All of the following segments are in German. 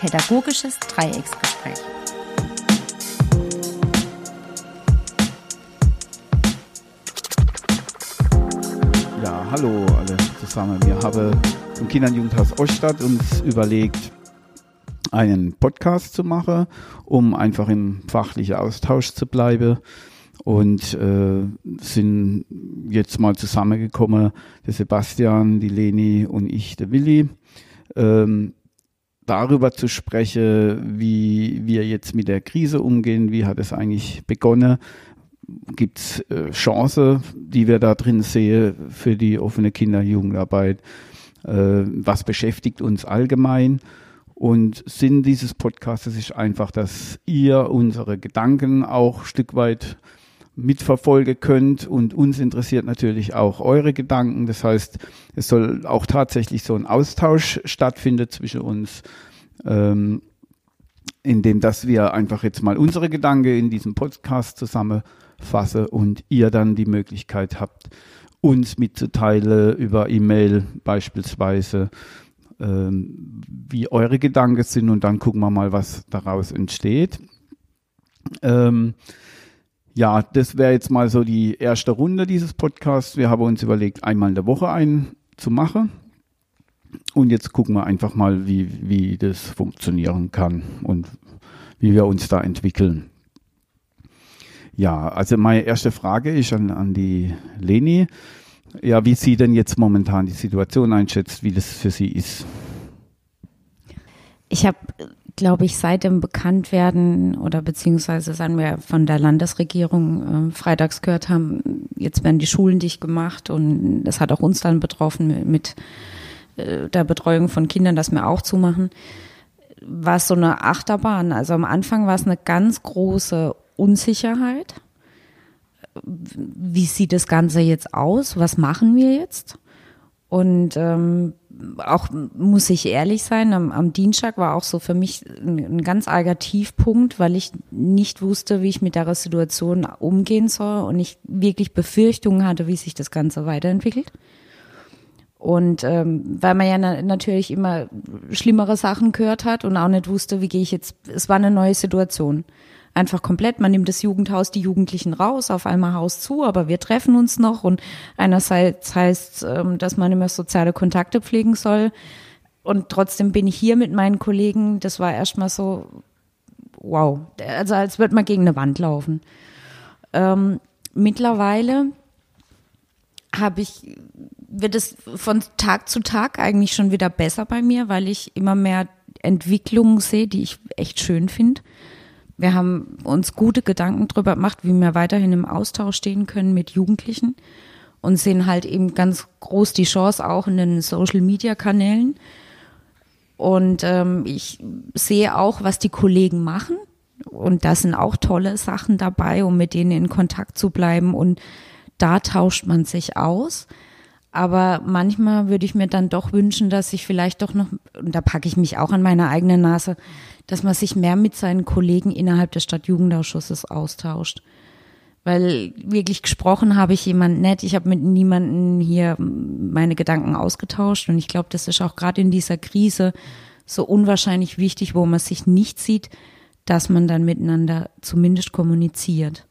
Pädagogisches Dreiecksgespräch. Ja, hallo alle zusammen. Wir haben im Kinder- und Jugendhaus Oststadt uns überlegt, einen Podcast zu machen, um einfach im fachlichen Austausch zu bleiben und äh, sind jetzt mal zusammengekommen, der Sebastian, die Leni und ich, der Willi, ähm, darüber zu sprechen, wie wir jetzt mit der Krise umgehen, wie hat es eigentlich begonnen, gibt es äh, Chancen, die wir da drin sehen für die offene Kinder-Jugendarbeit, äh, was beschäftigt uns allgemein? Und Sinn dieses Podcasts ist einfach, dass ihr unsere Gedanken auch ein Stück weit mitverfolgen könnt und uns interessiert natürlich auch eure Gedanken. Das heißt, es soll auch tatsächlich so ein Austausch stattfinden zwischen uns, ähm, indem dass wir einfach jetzt mal unsere Gedanken in diesem Podcast zusammenfassen und ihr dann die Möglichkeit habt, uns mitzuteilen über E-Mail beispielsweise, ähm, wie eure Gedanken sind und dann gucken wir mal, was daraus entsteht. Ähm, ja, das wäre jetzt mal so die erste Runde dieses Podcasts. Wir haben uns überlegt, einmal in der Woche einen zu machen. Und jetzt gucken wir einfach mal, wie, wie das funktionieren kann und wie wir uns da entwickeln. Ja, also meine erste Frage ist an, an die Leni. Ja, wie sie denn jetzt momentan die Situation einschätzt, wie das für sie ist. Ich habe glaube ich, seit dem Bekanntwerden oder beziehungsweise sagen wir von der Landesregierung äh, freitags gehört haben, jetzt werden die Schulen dicht gemacht und das hat auch uns dann betroffen mit, mit äh, der Betreuung von Kindern, dass wir auch zumachen, war es so eine Achterbahn. Also am Anfang war es eine ganz große Unsicherheit. Wie sieht das Ganze jetzt aus? Was machen wir jetzt? Und ähm, auch muss ich ehrlich sein, am, am Dienstag war auch so für mich ein, ein, ganz arger Tiefpunkt, weil ich nicht wusste, wie ich mit der Situation umgehen soll und ich wirklich Befürchtungen hatte, wie sich das Ganze weiterentwickelt. Und ähm, weil man ja na natürlich immer schlimmere Sachen gehört hat und auch nicht wusste, wie gehe ich jetzt, es war eine neue Situation einfach komplett. Man nimmt das Jugendhaus, die Jugendlichen raus, auf einmal Haus zu, aber wir treffen uns noch und einerseits heißt, ähm, dass man immer soziale Kontakte pflegen soll und trotzdem bin ich hier mit meinen Kollegen. Das war erstmal so, wow, also als würde man gegen eine Wand laufen. Ähm, mittlerweile habe ich, wird es von Tag zu Tag eigentlich schon wieder besser bei mir, weil ich immer mehr Entwicklungen sehe, die ich echt schön finde. Wir haben uns gute Gedanken darüber gemacht, wie wir weiterhin im Austausch stehen können mit Jugendlichen und sehen halt eben ganz groß die Chance auch in den Social-Media-Kanälen. Und ähm, ich sehe auch, was die Kollegen machen. Und da sind auch tolle Sachen dabei, um mit denen in Kontakt zu bleiben. Und da tauscht man sich aus. Aber manchmal würde ich mir dann doch wünschen, dass ich vielleicht doch noch, und da packe ich mich auch an meine eigene Nase, dass man sich mehr mit seinen Kollegen innerhalb des Stadtjugendausschusses austauscht. Weil wirklich gesprochen habe ich jemand nett. Ich habe mit niemanden hier meine Gedanken ausgetauscht. Und ich glaube, das ist auch gerade in dieser Krise so unwahrscheinlich wichtig, wo man sich nicht sieht, dass man dann miteinander zumindest kommuniziert.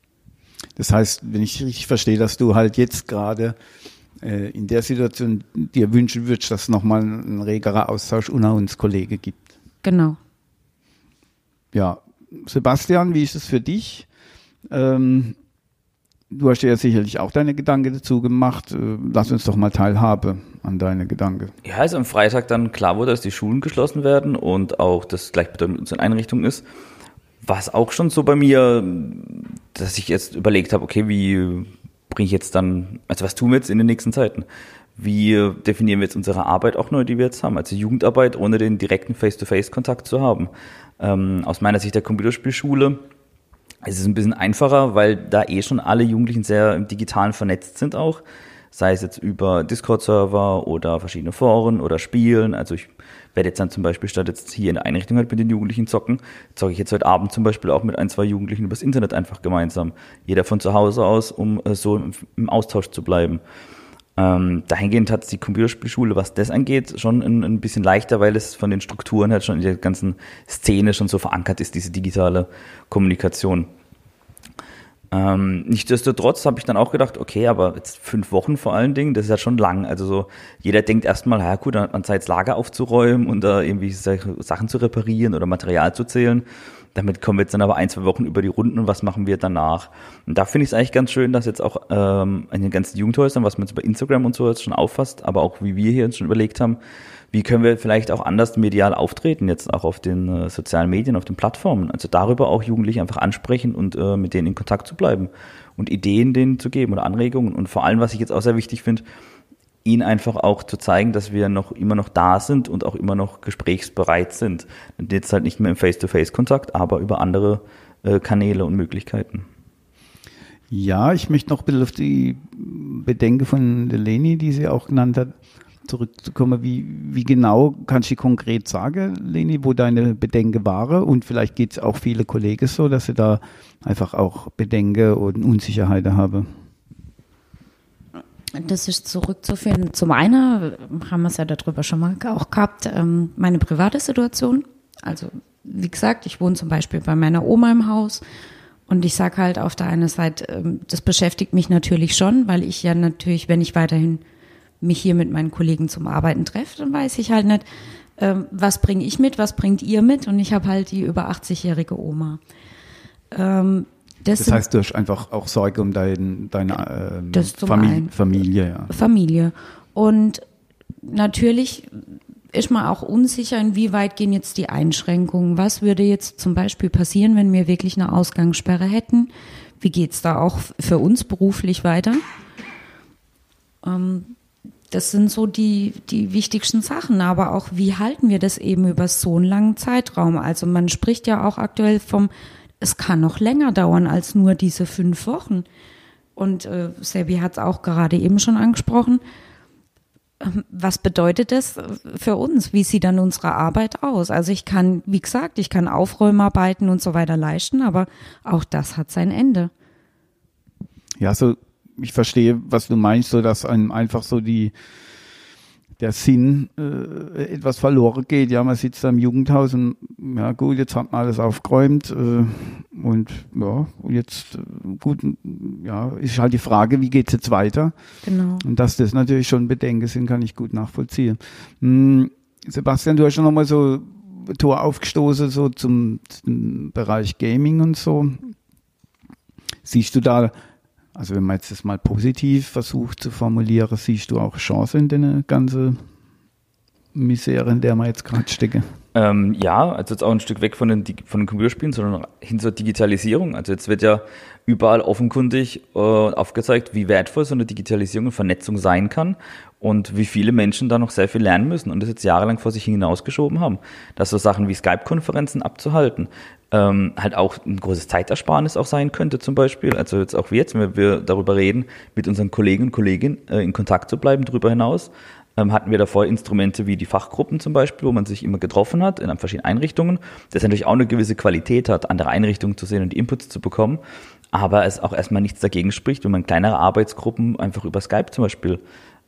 Das heißt, wenn ich richtig verstehe, dass du halt jetzt gerade äh, in der Situation dir wünschen würdest, dass es nochmal ein regerer Austausch unter uns Kollegen gibt. Genau. Ja, Sebastian, wie ist es für dich? Ähm, du hast dir ja sicherlich auch deine Gedanken dazu gemacht. Äh, lass uns doch mal teilhaben an deine Gedanken. Ja, also am Freitag dann klar wurde, dass die Schulen geschlossen werden und auch das gleichbedeutend mit unseren Einrichtungen ist. War es auch schon so bei mir, dass ich jetzt überlegt habe, okay, wie bringe ich jetzt dann, also was tun wir jetzt in den nächsten Zeiten? Wie definieren wir jetzt unsere Arbeit auch neu, die wir jetzt haben? Also Jugendarbeit, ohne den direkten Face-to-Face-Kontakt zu haben. Ähm, aus meiner Sicht der Computerspielschule ist es ein bisschen einfacher, weil da eh schon alle Jugendlichen sehr im Digitalen vernetzt sind auch. Sei es jetzt über Discord-Server oder verschiedene Foren oder Spielen. Also ich werde jetzt dann zum Beispiel statt jetzt hier in der Einrichtung halt mit den Jugendlichen zocken, zocke ich jetzt heute Abend zum Beispiel auch mit ein, zwei Jugendlichen übers Internet einfach gemeinsam. Jeder von zu Hause aus, um äh, so im Austausch zu bleiben. Ähm, dahingehend hat die Computerspielschule, was das angeht, schon ein, ein, bisschen leichter, weil es von den Strukturen her schon in der ganzen Szene schon so verankert ist, diese digitale Kommunikation. Ähm, nichtsdestotrotz habe ich dann auch gedacht, okay, aber jetzt fünf Wochen vor allen Dingen, das ist ja schon lang. Also so, jeder denkt erstmal, ja gut, dann hat man Zeit, das Lager aufzuräumen und da irgendwie Sachen zu reparieren oder Material zu zählen. Damit kommen wir jetzt dann aber ein, zwei Wochen über die Runden und was machen wir danach? Und da finde ich es eigentlich ganz schön, dass jetzt auch ähm, in den ganzen Jugendhäusern, was man jetzt bei Instagram und so jetzt schon auffasst, aber auch wie wir hier uns schon überlegt haben, wie können wir vielleicht auch anders medial auftreten, jetzt auch auf den äh, sozialen Medien, auf den Plattformen. Also darüber auch Jugendliche einfach ansprechen und äh, mit denen in Kontakt zu bleiben und Ideen denen zu geben oder Anregungen. Und vor allem, was ich jetzt auch sehr wichtig finde, ihnen einfach auch zu zeigen, dass wir noch immer noch da sind und auch immer noch gesprächsbereit sind. Jetzt halt nicht mehr im Face-to-Face-Kontakt, aber über andere äh, Kanäle und Möglichkeiten. Ja, ich möchte noch ein bisschen auf die Bedenke von Leni, die sie auch genannt hat, zurückzukommen. Wie, wie genau kannst du konkret sagen, Leni, wo deine Bedenke waren? Und vielleicht geht es auch viele Kollegen so, dass sie da einfach auch Bedenken und Unsicherheiten haben. Das ist zurückzuführen. Zum einen haben wir es ja darüber schon mal auch gehabt, ähm, meine private Situation. Also, wie gesagt, ich wohne zum Beispiel bei meiner Oma im Haus. Und ich sage halt auf der einen Seite, ähm, das beschäftigt mich natürlich schon, weil ich ja natürlich, wenn ich weiterhin mich hier mit meinen Kollegen zum Arbeiten treffe, dann weiß ich halt nicht, ähm, was bringe ich mit, was bringt ihr mit. Und ich habe halt die über 80-jährige Oma. Das, das heißt, du hast einfach auch Sorge um dein, deine äh, Famili Familie. Ja. Familie. Und natürlich ist man auch unsicher, inwieweit gehen jetzt die Einschränkungen. Was würde jetzt zum Beispiel passieren, wenn wir wirklich eine Ausgangssperre hätten? Wie geht es da auch für uns beruflich weiter? Ähm, das sind so die, die wichtigsten Sachen. Aber auch, wie halten wir das eben über so einen langen Zeitraum? Also man spricht ja auch aktuell vom es kann noch länger dauern als nur diese fünf Wochen. Und äh, Sebi hat es auch gerade eben schon angesprochen. Ähm, was bedeutet das für uns? Wie sieht dann unsere Arbeit aus? Also ich kann, wie gesagt, ich kann Aufräumarbeiten und so weiter leisten, aber auch das hat sein Ende. Ja, so ich verstehe, was du meinst, so dass einem einfach so die der Sinn äh, etwas verloren geht. Ja, man sitzt da im Jugendhaus und ja gut, jetzt hat man alles aufgeräumt äh, und ja, jetzt äh, gut, ja, ist halt die Frage, wie geht's jetzt weiter? Genau. Und dass das natürlich schon Bedenken sind, kann ich gut nachvollziehen. Hm, Sebastian, du hast schon nochmal so Tor aufgestoßen, so zum, zum Bereich Gaming und so. Siehst du da also wenn man jetzt das mal positiv versucht zu formulieren, siehst du auch Chancen in der ganzen Misere, in der wir jetzt gerade stecken? Ähm, ja, also jetzt auch ein Stück weg von den, von den Computerspielen, sondern hin zur Digitalisierung. Also jetzt wird ja überall offenkundig äh, aufgezeigt, wie wertvoll so eine Digitalisierung und Vernetzung sein kann und wie viele Menschen da noch sehr viel lernen müssen und das jetzt jahrelang vor sich hinausgeschoben haben. Dass so Sachen wie Skype-Konferenzen abzuhalten, ähm, halt auch ein großes Zeitersparnis auch sein könnte zum Beispiel. Also jetzt auch wir jetzt, wenn wir darüber reden, mit unseren Kollegen und Kolleginnen äh, in Kontakt zu bleiben darüber hinaus, ähm, hatten wir davor Instrumente wie die Fachgruppen zum Beispiel, wo man sich immer getroffen hat in verschiedenen Einrichtungen, das natürlich auch eine gewisse Qualität hat, andere Einrichtungen zu sehen und Inputs zu bekommen, aber es auch erstmal nichts dagegen spricht, wenn man kleinere Arbeitsgruppen einfach über Skype zum Beispiel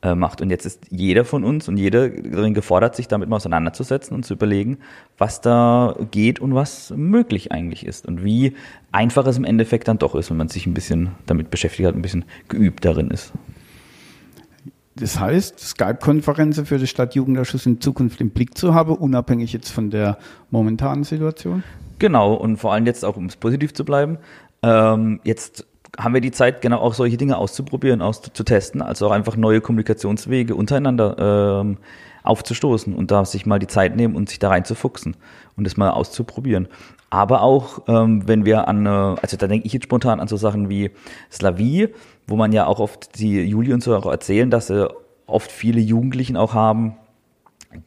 äh, macht. Und jetzt ist jeder von uns und jeder darin gefordert, sich damit mal auseinanderzusetzen und zu überlegen, was da geht und was möglich eigentlich ist und wie einfach es im Endeffekt dann doch ist, wenn man sich ein bisschen damit beschäftigt hat, ein bisschen geübt darin ist. Das heißt, Skype-Konferenzen für den Stadtjugendausschuss in Zukunft im Blick zu haben, unabhängig jetzt von der momentanen Situation? Genau, und vor allem jetzt auch, um es positiv zu bleiben, ähm, jetzt haben wir die Zeit, genau auch solche Dinge auszuprobieren, auszutesten, also auch einfach neue Kommunikationswege untereinander ähm, aufzustoßen und da sich mal die Zeit nehmen und sich da reinzufuchsen und das mal auszuprobieren. Aber auch, ähm, wenn wir an, äh, also da denke ich jetzt spontan an so Sachen wie Slavie, wo man ja auch oft die Juli und so auch erzählen, dass sie oft viele Jugendlichen auch haben,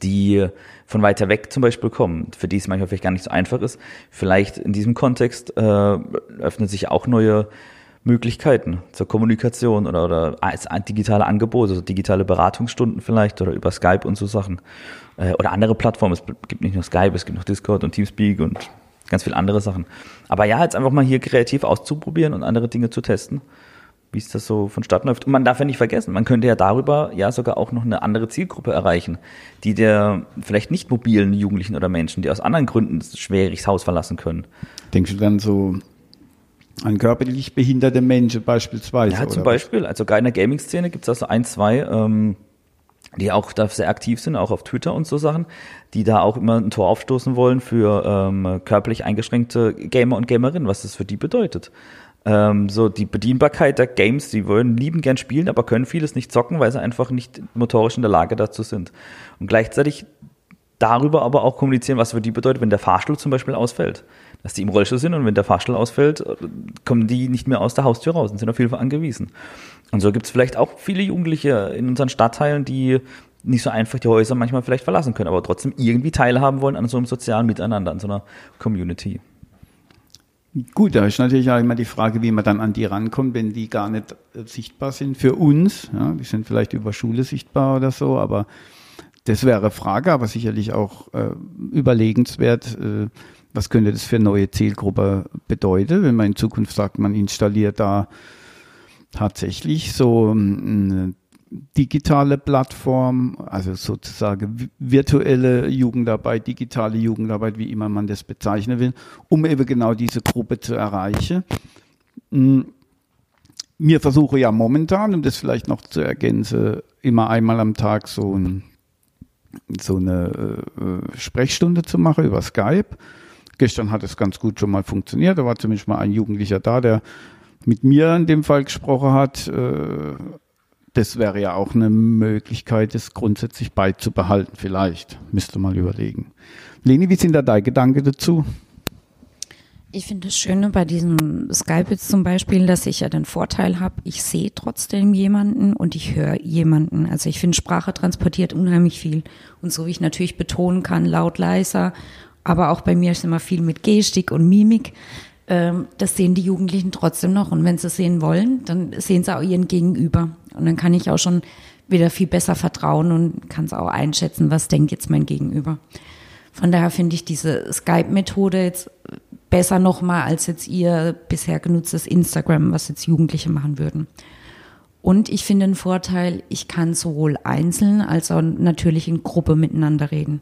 die von weiter weg zum Beispiel kommen, für die es manchmal vielleicht gar nicht so einfach ist. Vielleicht in diesem Kontext äh, öffnen sich auch neue Möglichkeiten zur Kommunikation oder, oder als digitale Angebote, also digitale Beratungsstunden vielleicht oder über Skype und so Sachen. Äh, oder andere Plattformen. Es gibt nicht nur Skype, es gibt noch Discord und Teamspeak und ganz viele andere Sachen. Aber ja, jetzt einfach mal hier kreativ auszuprobieren und andere Dinge zu testen, wie es das so vonstatten läuft. Und man darf ja nicht vergessen, man könnte ja darüber ja sogar auch noch eine andere Zielgruppe erreichen, die der vielleicht nicht mobilen Jugendlichen oder Menschen, die aus anderen Gründen schwierig das Haus verlassen können. Denkst du dann so an körperlich behinderte Menschen beispielsweise? Ja, zum Beispiel. Was? Also in der Gaming-Szene gibt es also ein, zwei, ähm, die auch da sehr aktiv sind, auch auf Twitter und so Sachen, die da auch immer ein Tor aufstoßen wollen für ähm, körperlich eingeschränkte Gamer und Gamerinnen, was das für die bedeutet ähm, so die Bedienbarkeit der Games, die wollen lieben gern spielen, aber können vieles nicht zocken, weil sie einfach nicht motorisch in der Lage dazu sind. Und gleichzeitig darüber aber auch kommunizieren, was für die bedeutet, wenn der Fahrstuhl zum Beispiel ausfällt. Dass die im Rollstuhl sind und wenn der Fahrstuhl ausfällt, kommen die nicht mehr aus der Haustür raus und sind auf Hilfe angewiesen. Und so gibt es vielleicht auch viele Jugendliche in unseren Stadtteilen, die nicht so einfach die Häuser manchmal vielleicht verlassen können, aber trotzdem irgendwie teilhaben wollen an so einem sozialen Miteinander, an so einer Community. Gut, da ist natürlich auch immer die Frage, wie man dann an die rankommt, wenn die gar nicht äh, sichtbar sind für uns. Ja, die sind vielleicht über Schule sichtbar oder so, aber das wäre Frage, aber sicherlich auch äh, überlegenswert, äh, was könnte das für neue Zielgruppe bedeuten, wenn man in Zukunft sagt, man installiert da tatsächlich so eine digitale Plattform, also sozusagen virtuelle Jugendarbeit, digitale Jugendarbeit, wie immer man das bezeichnen will, um eben genau diese Gruppe zu erreichen. Hm, mir versuche ja momentan, um das vielleicht noch zu ergänzen, immer einmal am Tag so, ein, so eine äh, Sprechstunde zu machen über Skype. Gestern hat es ganz gut schon mal funktioniert. Da war zumindest mal ein Jugendlicher da, der mit mir in dem Fall gesprochen hat. Äh, das wäre ja auch eine Möglichkeit, das grundsätzlich beizubehalten, vielleicht. Müsste mal überlegen. Leni, wie sind da deine Gedanken dazu? Ich finde das Schöne bei diesem Skype jetzt zum Beispiel, dass ich ja den Vorteil habe, ich sehe trotzdem jemanden und ich höre jemanden. Also ich finde, Sprache transportiert unheimlich viel. Und so wie ich natürlich betonen kann, laut, leiser, aber auch bei mir ist immer viel mit Gestik und Mimik. Ähm, das sehen die Jugendlichen trotzdem noch. Und wenn sie sehen wollen, dann sehen sie auch ihren Gegenüber. Und dann kann ich auch schon wieder viel besser vertrauen und kann es auch einschätzen, was denkt jetzt mein Gegenüber. Von daher finde ich diese Skype-Methode jetzt besser nochmal als jetzt ihr bisher genutztes Instagram, was jetzt Jugendliche machen würden. Und ich finde einen Vorteil, ich kann sowohl einzeln als auch natürlich in Gruppe miteinander reden.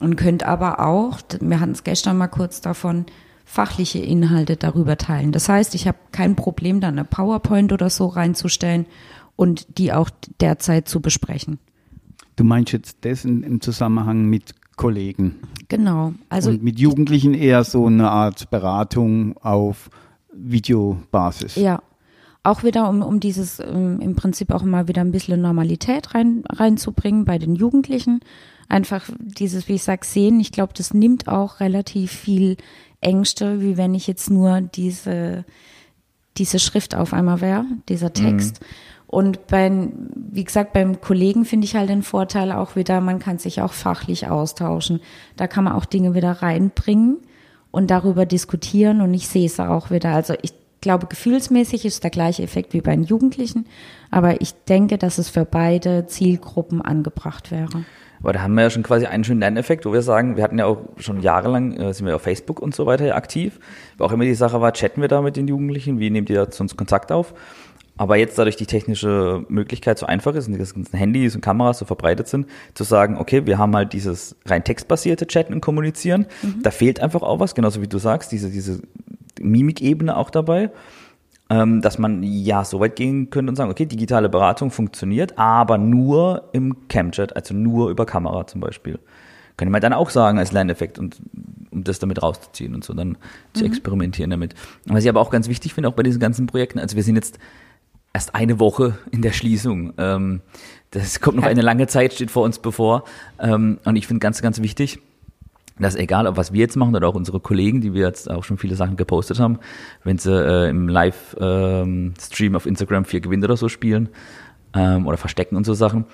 Und könnte aber auch, wir hatten es gestern mal kurz davon, fachliche Inhalte darüber teilen. Das heißt, ich habe kein Problem, da eine PowerPoint oder so reinzustellen und die auch derzeit zu besprechen. Du meinst jetzt das im Zusammenhang mit Kollegen? Genau. Also und mit Jugendlichen eher so eine Art Beratung auf Videobasis. Ja. Auch wieder, um, um dieses um, im Prinzip auch immer wieder ein bisschen Normalität rein, reinzubringen bei den Jugendlichen. Einfach dieses, wie ich sag, sehen. Ich glaube, das nimmt auch relativ viel Ängste, wie wenn ich jetzt nur diese, diese Schrift auf einmal wäre, dieser Text. Mhm. Und beim, wie gesagt, beim Kollegen finde ich halt den Vorteil auch wieder, man kann sich auch fachlich austauschen. Da kann man auch Dinge wieder reinbringen und darüber diskutieren und ich sehe es auch wieder. Also ich glaube, gefühlsmäßig ist der gleiche Effekt wie bei den Jugendlichen, aber ich denke, dass es für beide Zielgruppen angebracht wäre. Aber da haben wir ja schon quasi einen schönen Lerneffekt, wo wir sagen, wir hatten ja auch schon jahrelang, äh, sind wir auf Facebook und so weiter aktiv. Wo auch immer die Sache war, chatten wir da mit den Jugendlichen, wie nehmt ihr da zu uns Kontakt auf? Aber jetzt dadurch die technische Möglichkeit so einfach ist und die ganzen Handys und Kameras so verbreitet sind, zu sagen, okay, wir haben halt dieses rein textbasierte Chatten und Kommunizieren. Mhm. Da fehlt einfach auch was, genauso wie du sagst, diese, diese Mimikebene auch dabei dass man ja so weit gehen könnte und sagen, okay, digitale Beratung funktioniert, aber nur im Camchat, also nur über Kamera zum Beispiel. Könnte man dann auch sagen als Lerneffekt und um das damit rauszuziehen und so dann mhm. zu experimentieren damit. Was ich aber auch ganz wichtig finde, auch bei diesen ganzen Projekten, also wir sind jetzt erst eine Woche in der Schließung. Ähm, das kommt noch eine lange Zeit, steht vor uns bevor. Ähm, und ich finde ganz, ganz wichtig, dass egal, ob was wir jetzt machen oder auch unsere Kollegen, die wir jetzt auch schon viele Sachen gepostet haben, wenn sie äh, im Live-Stream ähm, auf Instagram vier Gewinne oder so spielen ähm, oder verstecken und so Sachen,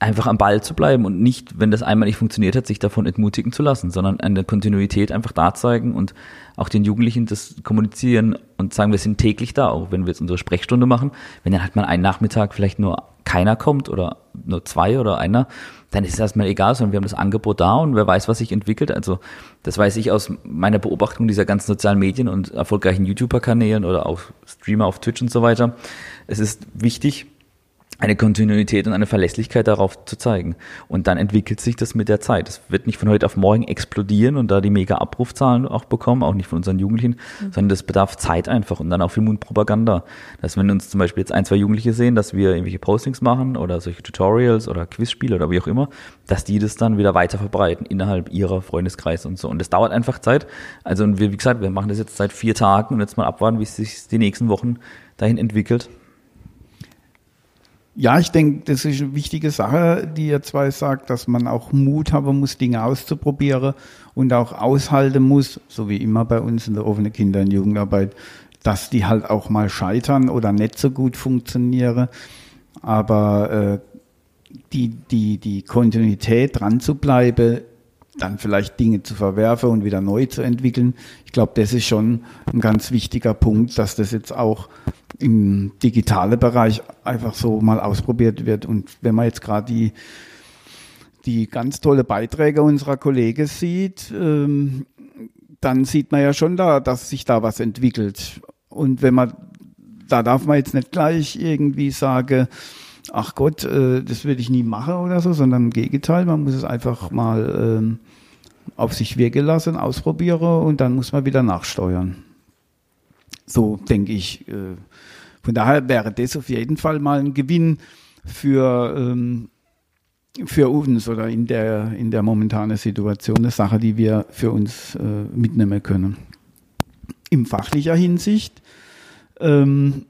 einfach am Ball zu bleiben und nicht, wenn das einmal nicht funktioniert hat, sich davon entmutigen zu lassen, sondern eine Kontinuität einfach da zeigen und auch den Jugendlichen das kommunizieren und sagen, wir sind täglich da, auch wenn wir jetzt unsere Sprechstunde machen, wenn dann hat man einen Nachmittag vielleicht nur keiner kommt oder nur zwei oder einer, dann ist es erstmal egal, sondern wir haben das Angebot da und wer weiß, was sich entwickelt. Also das weiß ich aus meiner Beobachtung dieser ganzen sozialen Medien und erfolgreichen YouTuber-Kanälen oder auch Streamer auf Twitch und so weiter. Es ist wichtig, eine Kontinuität und eine Verlässlichkeit darauf zu zeigen. Und dann entwickelt sich das mit der Zeit. Es wird nicht von heute auf morgen explodieren und da die mega Abrufzahlen auch bekommen, auch nicht von unseren Jugendlichen, mhm. sondern das bedarf Zeit einfach und dann auch viel Mundpropaganda. Dass wenn uns zum Beispiel jetzt ein, zwei Jugendliche sehen, dass wir irgendwelche Postings machen oder solche Tutorials oder Quizspiele oder wie auch immer, dass die das dann wieder weiter verbreiten innerhalb ihrer Freundeskreise und so. Und das dauert einfach Zeit. Also und wir, wie gesagt, wir machen das jetzt seit vier Tagen und jetzt mal abwarten, wie es sich die nächsten Wochen dahin entwickelt. Ja, ich denke, das ist eine wichtige Sache, die ihr zwei sagt, dass man auch Mut haben muss, Dinge auszuprobieren und auch aushalten muss, so wie immer bei uns in der offenen Kinder- und Jugendarbeit, dass die halt auch mal scheitern oder nicht so gut funktionieren. Aber äh, die, die, die Kontinuität dran zu bleiben, dann vielleicht Dinge zu verwerfen und wieder neu zu entwickeln. Ich glaube, das ist schon ein ganz wichtiger Punkt, dass das jetzt auch im digitalen Bereich einfach so mal ausprobiert wird. Und wenn man jetzt gerade die, die ganz tolle Beiträge unserer Kollegen sieht, ähm, dann sieht man ja schon da, dass sich da was entwickelt. Und wenn man, da darf man jetzt nicht gleich irgendwie sagen, ach Gott, äh, das würde ich nie machen oder so, sondern im Gegenteil, man muss es einfach mal ähm, auf sich wirken lassen, ausprobieren und dann muss man wieder nachsteuern. So denke ich. Äh, von daher wäre das auf jeden Fall mal ein Gewinn für, ähm, für uns oder in der, in der momentanen Situation eine Sache, die wir für uns äh, mitnehmen können. In fachlicher Hinsicht ähm,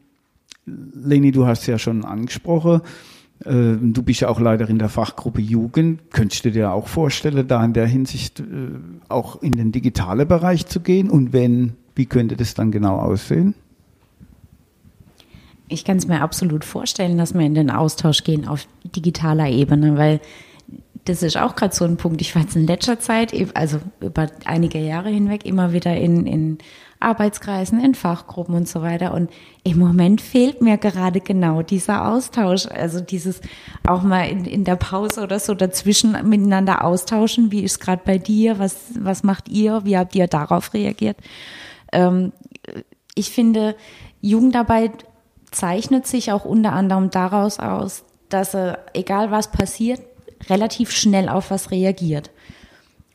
Leni, du hast ja schon angesprochen, äh, du bist ja auch Leiterin der Fachgruppe Jugend. Könntest du dir auch vorstellen, da in der Hinsicht auch in den digitalen Bereich zu gehen? Und wenn, wie könnte das dann genau aussehen? Ich kann es mir absolut vorstellen, dass wir in den Austausch gehen auf digitaler Ebene, weil das ist auch gerade so ein Punkt. Ich war jetzt in letzter Zeit, also über einige Jahre hinweg, immer wieder in, in Arbeitskreisen, in Fachgruppen und so weiter. Und im Moment fehlt mir gerade genau dieser Austausch. Also dieses auch mal in, in der Pause oder so dazwischen miteinander austauschen. Wie ist gerade bei dir? Was, was macht ihr? Wie habt ihr darauf reagiert? Ähm, ich finde, Jugendarbeit zeichnet sich auch unter anderem daraus aus, dass er, egal was passiert, relativ schnell auf was reagiert.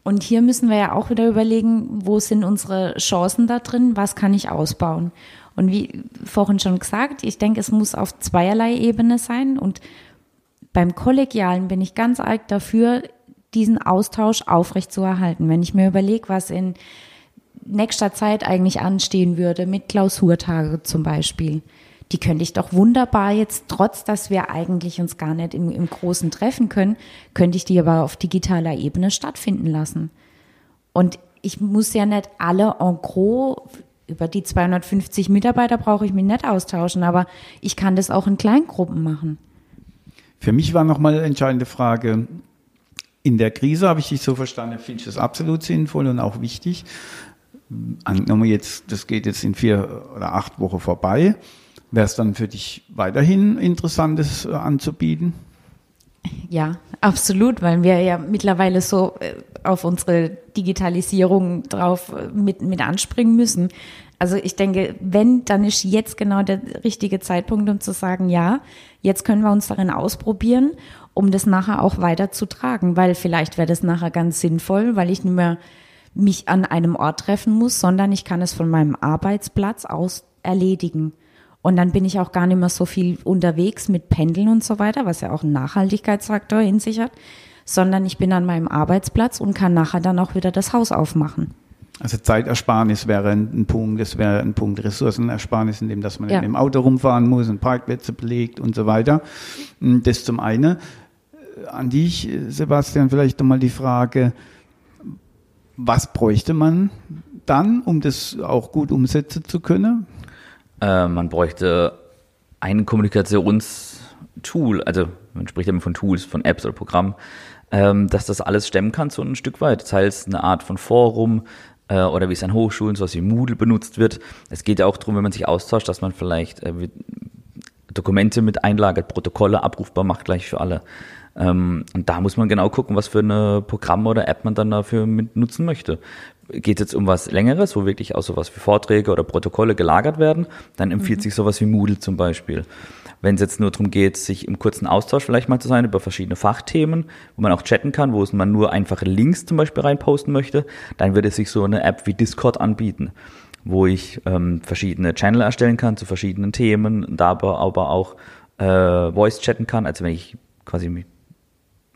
Und hier müssen wir ja auch wieder überlegen, wo sind unsere Chancen da drin, was kann ich ausbauen. Und wie vorhin schon gesagt, ich denke, es muss auf zweierlei Ebene sein. Und beim Kollegialen bin ich ganz arg dafür, diesen Austausch aufrechtzuerhalten. Wenn ich mir überlege, was in nächster Zeit eigentlich anstehen würde, mit Klausurtage zum Beispiel, die könnte ich doch wunderbar jetzt, trotz dass wir eigentlich uns gar nicht im, im Großen treffen können, könnte ich die aber auf digitaler Ebene stattfinden lassen. Und ich muss ja nicht alle en gros über die 250 Mitarbeiter brauche ich mich nicht austauschen, aber ich kann das auch in Kleingruppen machen. Für mich war nochmal eine entscheidende Frage, in der Krise habe ich dich so verstanden, finde ich das absolut sinnvoll und auch wichtig. Angenommen jetzt, das geht jetzt in vier oder acht Wochen vorbei. Wäre es dann für dich weiterhin Interessantes äh, anzubieten? Ja, absolut, weil wir ja mittlerweile so äh, auf unsere Digitalisierung drauf äh, mit, mit anspringen müssen. Also ich denke, wenn, dann ist jetzt genau der richtige Zeitpunkt, um zu sagen, ja, jetzt können wir uns darin ausprobieren, um das nachher auch weiter zu tragen, weil vielleicht wäre das nachher ganz sinnvoll, weil ich nicht mehr mich an einem Ort treffen muss, sondern ich kann es von meinem Arbeitsplatz aus erledigen. Und dann bin ich auch gar nicht mehr so viel unterwegs mit Pendeln und so weiter, was ja auch einen Nachhaltigkeitsfaktor in sich hat, sondern ich bin an meinem Arbeitsplatz und kann nachher dann auch wieder das Haus aufmachen. Also Zeitersparnis wäre ein Punkt, das wäre ein Punkt Ressourcenersparnis, indem dass man ja. mit dem Auto rumfahren muss und Parkplätze belegt und so weiter. Das zum einen. An dich, Sebastian, vielleicht nochmal die Frage, was bräuchte man dann, um das auch gut umsetzen zu können? Äh, man bräuchte ein Kommunikationstool, also man spricht immer von Tools, von Apps oder Programmen, ähm, dass das alles stemmen kann, so ein Stück weit. Heißt, eine Art von Forum äh, oder wie es an Hochschulen, so wie Moodle benutzt wird. Es geht ja auch darum, wenn man sich austauscht, dass man vielleicht äh, Dokumente mit einlagert, Protokolle abrufbar macht gleich für alle. Ähm, und da muss man genau gucken, was für eine Programm oder App man dann dafür mit nutzen möchte. Geht es jetzt um was Längeres, wo wirklich auch sowas wie Vorträge oder Protokolle gelagert werden, dann empfiehlt mhm. sich sowas wie Moodle zum Beispiel. Wenn es jetzt nur darum geht, sich im kurzen Austausch vielleicht mal zu sein über verschiedene Fachthemen, wo man auch chatten kann, wo man nur einfache Links zum Beispiel reinposten möchte, dann würde sich so eine App wie Discord anbieten, wo ich ähm, verschiedene Channel erstellen kann zu verschiedenen Themen, da aber, aber auch äh, Voice chatten kann, also wenn ich quasi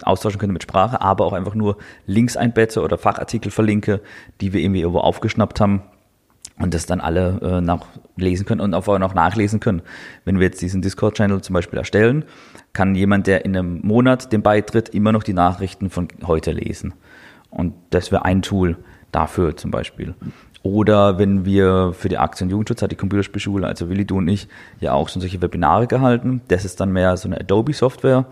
austauschen könnte mit Sprache, aber auch einfach nur Links einbetze oder Fachartikel verlinke, die wir irgendwie irgendwo aufgeschnappt haben und das dann alle äh, nachlesen können und auch noch nachlesen können. Wenn wir jetzt diesen Discord-Channel zum Beispiel erstellen, kann jemand, der in einem Monat dem beitritt, immer noch die Nachrichten von heute lesen. Und das wäre ein Tool dafür zum Beispiel. Oder wenn wir für die Aktion Jugendschutz hat die Computerspielschule, also Willi, du und ich, ja auch schon solche Webinare gehalten. Das ist dann mehr so eine Adobe-Software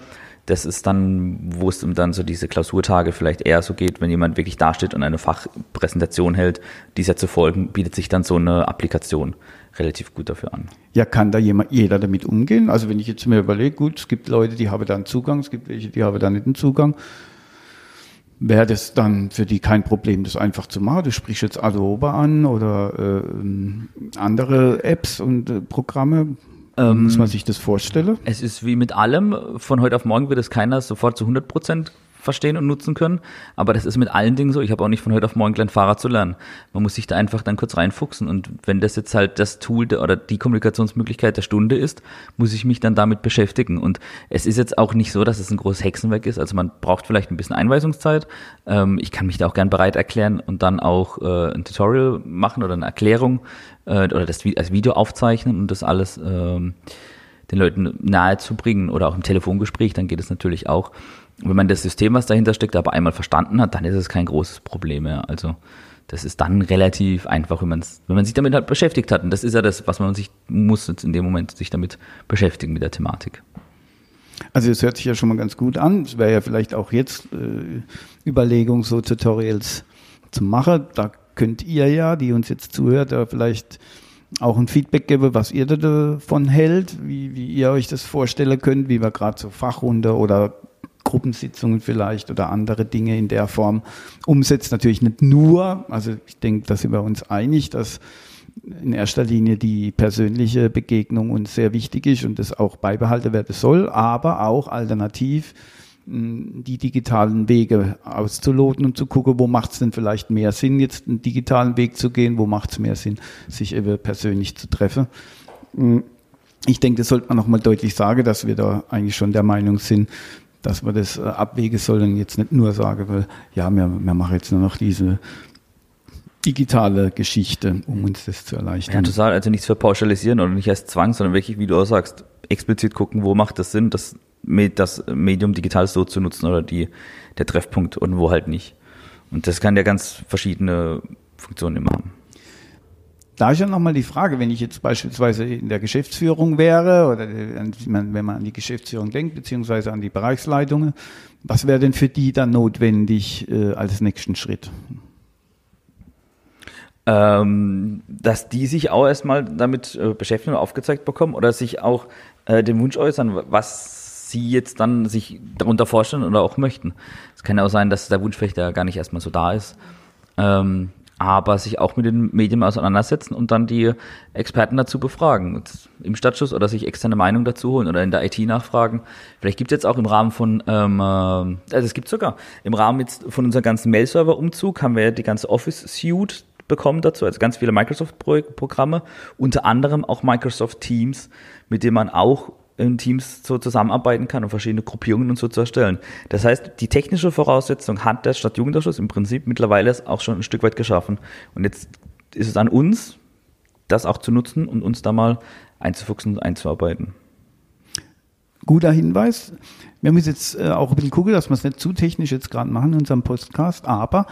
das ist dann, wo es um dann so diese Klausurtage vielleicht eher so geht, wenn jemand wirklich dasteht und eine Fachpräsentation hält, dieser zu folgen, bietet sich dann so eine Applikation relativ gut dafür an. Ja, kann da jemand, jeder damit umgehen? Also wenn ich jetzt mir überlege, gut, es gibt Leute, die haben da einen Zugang, es gibt welche, die haben da nicht einen Zugang. Wäre das dann für die kein Problem, das einfach zu machen? Du sprichst jetzt Adobe an oder äh, andere Apps und äh, Programme. Ähm, Muss man sich das vorstellen? Es ist wie mit allem. Von heute auf morgen wird es keiner sofort zu 100 Prozent verstehen und nutzen können. Aber das ist mit allen Dingen so. Ich habe auch nicht von heute auf morgen gelernt, Fahrrad zu lernen. Man muss sich da einfach dann kurz reinfuchsen. Und wenn das jetzt halt das Tool oder die Kommunikationsmöglichkeit der Stunde ist, muss ich mich dann damit beschäftigen. Und es ist jetzt auch nicht so, dass es ein großes Hexenwerk ist. Also man braucht vielleicht ein bisschen Einweisungszeit. Ähm, ich kann mich da auch gern bereit erklären und dann auch äh, ein Tutorial machen oder eine Erklärung äh, oder das als Video aufzeichnen und das alles ähm, den Leuten nahe zu bringen oder auch im Telefongespräch, dann geht es natürlich auch wenn man das System, was dahinter steckt, aber einmal verstanden hat, dann ist es kein großes Problem mehr. Also das ist dann relativ einfach, wenn, wenn man sich damit halt beschäftigt hat. Und das ist ja das, was man sich muss in dem Moment sich damit beschäftigen mit der Thematik. Also es hört sich ja schon mal ganz gut an. Es wäre ja vielleicht auch jetzt äh, Überlegung, so Tutorials zu machen. Da könnt ihr ja, die uns jetzt zuhört, da vielleicht auch ein Feedback geben, was ihr davon hält, wie, wie ihr euch das vorstellen könnt, wie wir gerade so Fachrunde oder Gruppensitzungen vielleicht oder andere Dinge in der Form umsetzt. Natürlich nicht nur, also ich denke, da sind wir uns einig, dass in erster Linie die persönliche Begegnung uns sehr wichtig ist und das auch beibehalten werden soll, aber auch alternativ hm, die digitalen Wege auszuloten und zu gucken, wo macht es denn vielleicht mehr Sinn, jetzt einen digitalen Weg zu gehen, wo macht es mehr Sinn, sich eben persönlich zu treffen. Hm, ich denke, das sollte man nochmal deutlich sagen, dass wir da eigentlich schon der Meinung sind, dass man das äh, abwägen soll und jetzt nicht nur sagen will, ja, wir, wir machen jetzt nur noch diese digitale Geschichte, um uns das zu erleichtern. Ja, total. Also nichts verpauschalisieren oder nicht als Zwang, sondern wirklich, wie du auch sagst, explizit gucken, wo macht das Sinn, das, das Medium digital so zu nutzen oder die, der Treffpunkt und wo halt nicht. Und das kann ja ganz verschiedene Funktionen immer haben. Da ist ja nochmal die Frage, wenn ich jetzt beispielsweise in der Geschäftsführung wäre oder wenn man an die Geschäftsführung denkt, beziehungsweise an die Bereichsleitungen, was wäre denn für die dann notwendig äh, als nächsten Schritt? Ähm, dass die sich auch erstmal damit äh, beschäftigen und aufgezeigt bekommen oder sich auch äh, den Wunsch äußern, was sie jetzt dann sich darunter vorstellen oder auch möchten. Es kann ja auch sein, dass der Wunsch vielleicht ja gar nicht erstmal so da ist. Ähm, aber sich auch mit den Medien auseinandersetzen und dann die Experten dazu befragen. Im Stadtschuss oder sich externe Meinung dazu holen oder in der IT nachfragen. Vielleicht gibt es jetzt auch im Rahmen von, ähm, äh, also es gibt sogar. Im Rahmen jetzt von unserem ganzen Mail-Server-Umzug haben wir ja die ganze Office-Suite bekommen dazu, also ganz viele Microsoft-Programme, unter anderem auch Microsoft Teams, mit dem man auch in Teams so zusammenarbeiten kann und verschiedene Gruppierungen und so zu erstellen. Das heißt, die technische Voraussetzung hat der Stadtjugendausschuss im Prinzip mittlerweile auch schon ein Stück weit geschaffen. Und jetzt ist es an uns, das auch zu nutzen und uns da mal einzufuchsen und einzuarbeiten. Guter Hinweis. Wir müssen jetzt äh, auch ein bisschen gucken, dass wir es nicht zu technisch jetzt gerade machen in unserem Podcast, aber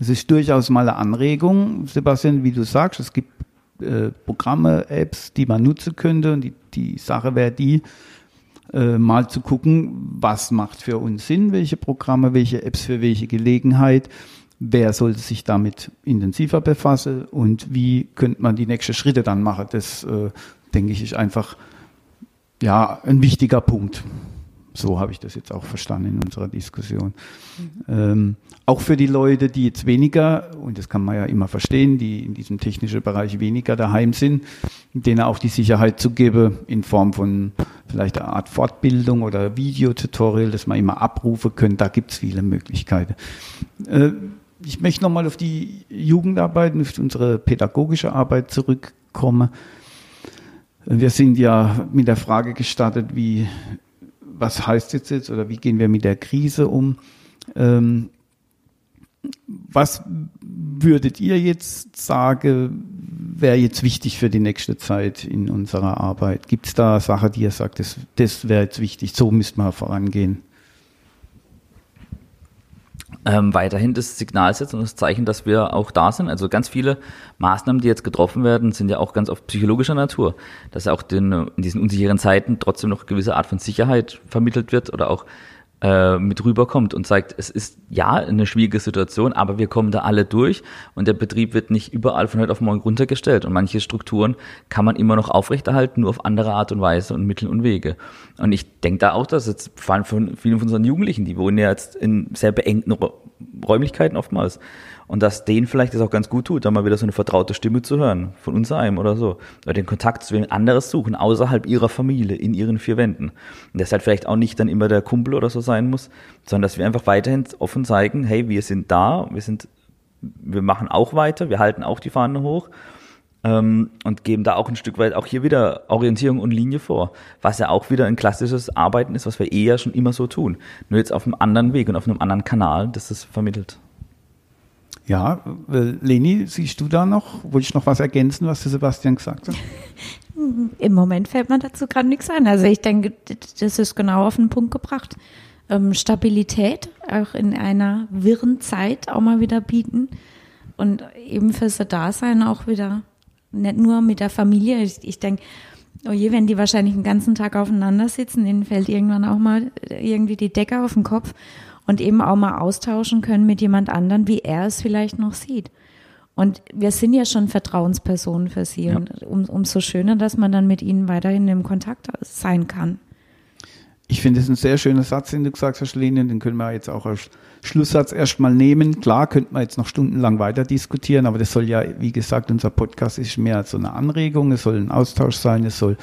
es ist durchaus mal eine Anregung, Sebastian, wie du sagst, es gibt äh, Programme, Apps, die man nutzen könnte. Und die, die Sache wäre die, äh, mal zu gucken, was macht für uns Sinn, welche Programme, welche Apps für welche Gelegenheit, wer sollte sich damit intensiver befassen und wie könnte man die nächsten Schritte dann machen. Das, äh, denke ich, ist einfach ja, ein wichtiger Punkt. So habe ich das jetzt auch verstanden in unserer Diskussion. Mhm. Ähm, auch für die Leute, die jetzt weniger, und das kann man ja immer verstehen, die in diesem technischen Bereich weniger daheim sind, denen auch die Sicherheit zu geben in Form von vielleicht einer Art Fortbildung oder Videotutorial, das man immer abrufen können. Da gibt es viele Möglichkeiten. Äh, ich möchte nochmal auf die Jugendarbeit und auf unsere pädagogische Arbeit zurückkommen. Wir sind ja mit der Frage gestartet, wie, was heißt jetzt jetzt oder wie gehen wir mit der Krise um? Ähm, was würdet ihr jetzt sagen, wäre jetzt wichtig für die nächste Zeit in unserer Arbeit? Gibt es da Sachen, die ihr sagt, das, das wäre jetzt wichtig, so müsste man vorangehen? Ähm, weiterhin das Signal setzen und das Zeichen, dass wir auch da sind. Also ganz viele Maßnahmen, die jetzt getroffen werden, sind ja auch ganz oft psychologischer Natur, dass auch den, in diesen unsicheren Zeiten trotzdem noch gewisse Art von Sicherheit vermittelt wird oder auch äh, mit rüberkommt und zeigt, es ist ja eine schwierige Situation, aber wir kommen da alle durch und der Betrieb wird nicht überall von heute auf morgen runtergestellt und manche Strukturen kann man immer noch aufrechterhalten, nur auf andere Art und Weise und Mittel und Wege. Und ich denke da auch, dass jetzt vor allem von vielen von unseren Jugendlichen, die wohnen ja jetzt in sehr beengten Räumlichkeiten oftmals und dass denen vielleicht das auch ganz gut tut, da mal wieder so eine vertraute Stimme zu hören, von uns einem oder so. Oder den Kontakt zu jemand anderes suchen, außerhalb ihrer Familie, in ihren vier Wänden. Und das halt vielleicht auch nicht dann immer der Kumpel oder so sein muss, sondern dass wir einfach weiterhin offen zeigen, hey, wir sind da, wir sind, wir machen auch weiter, wir halten auch die Fahne hoch ähm, und geben da auch ein Stück weit auch hier wieder Orientierung und Linie vor, was ja auch wieder ein klassisches Arbeiten ist, was wir eher schon immer so tun. Nur jetzt auf einem anderen Weg und auf einem anderen Kanal, das das vermittelt. Ja, äh, Leni, siehst du da noch? Wollte ich noch was ergänzen, was der Sebastian gesagt hat? Im Moment fällt mir dazu gerade nichts ein. Also ich denke, das ist genau auf den Punkt gebracht. Ähm, Stabilität auch in einer wirren Zeit auch mal wieder bieten und eben fürs Dasein auch wieder nicht nur mit der Familie. Ich, ich denke, oh je, wenn die wahrscheinlich den ganzen Tag aufeinander sitzen, denen fällt irgendwann auch mal irgendwie die Decke auf den Kopf und eben auch mal austauschen können mit jemand anderen, wie er es vielleicht noch sieht. Und wir sind ja schon Vertrauenspersonen für sie ja. und um, umso schöner, dass man dann mit ihnen weiterhin im Kontakt sein kann. Ich finde es ein sehr schöner Satz, den du gesagt hast, Lene, den können wir jetzt auch als Schlusssatz erstmal nehmen. Klar, könnte man jetzt noch stundenlang weiter diskutieren, aber das soll ja, wie gesagt, unser Podcast ist mehr als so eine Anregung, es soll ein Austausch sein, es soll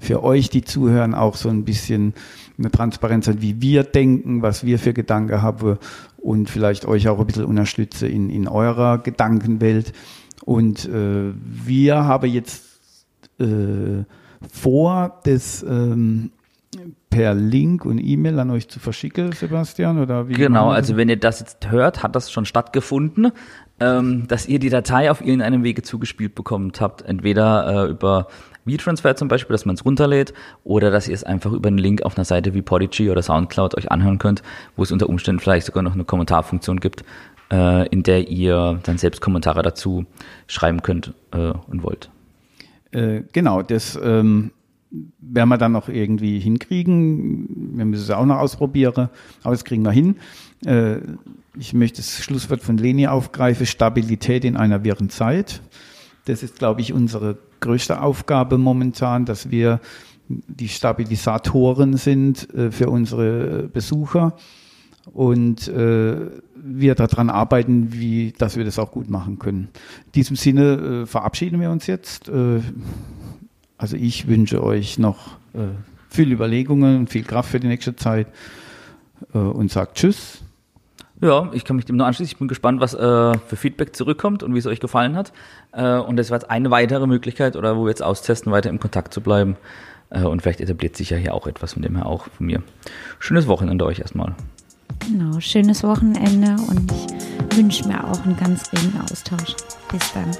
für euch, die zuhören, auch so ein bisschen eine Transparenz sein, wie wir denken, was wir für Gedanken haben und vielleicht euch auch ein bisschen unterstütze in, in eurer Gedankenwelt. Und äh, wir haben jetzt äh, vor, das ähm, per Link und E-Mail an euch zu verschicken, Sebastian? Oder wie genau, also wenn ihr das jetzt hört, hat das schon stattgefunden, ähm, dass ihr die Datei auf irgendeinem Wege zugespielt bekommt habt. Entweder äh, über WeTransfer zum Beispiel, dass man es runterlädt, oder dass ihr es einfach über einen Link auf einer Seite wie Podigy oder Soundcloud euch anhören könnt, wo es unter Umständen vielleicht sogar noch eine Kommentarfunktion gibt, äh, in der ihr dann selbst Kommentare dazu schreiben könnt äh, und wollt. Äh, genau, das ähm, werden wir dann noch irgendwie hinkriegen. Wir müssen es auch noch ausprobieren, aber das kriegen wir hin. Äh, ich möchte das Schlusswort von Leni aufgreifen, Stabilität in einer wirren Zeit. Das ist, glaube ich, unsere größte Aufgabe momentan, dass wir die Stabilisatoren sind äh, für unsere Besucher und äh, wir daran arbeiten, wie, dass wir das auch gut machen können. In diesem Sinne verabschieden wir uns jetzt. Also ich wünsche euch noch äh, viel Überlegungen viel Kraft für die nächste Zeit äh, und sagt Tschüss. Ja, ich kann mich dem nur anschließen. Ich bin gespannt, was äh, für Feedback zurückkommt und wie es euch gefallen hat. Äh, und das war jetzt eine weitere Möglichkeit, oder wo wir jetzt austesten, weiter im Kontakt zu bleiben. Äh, und vielleicht etabliert sich ja hier auch etwas, von dem her auch von mir. Schönes Wochenende euch erstmal. Genau, schönes Wochenende und ich wünsche mir auch einen ganz regen Austausch. Bis dann.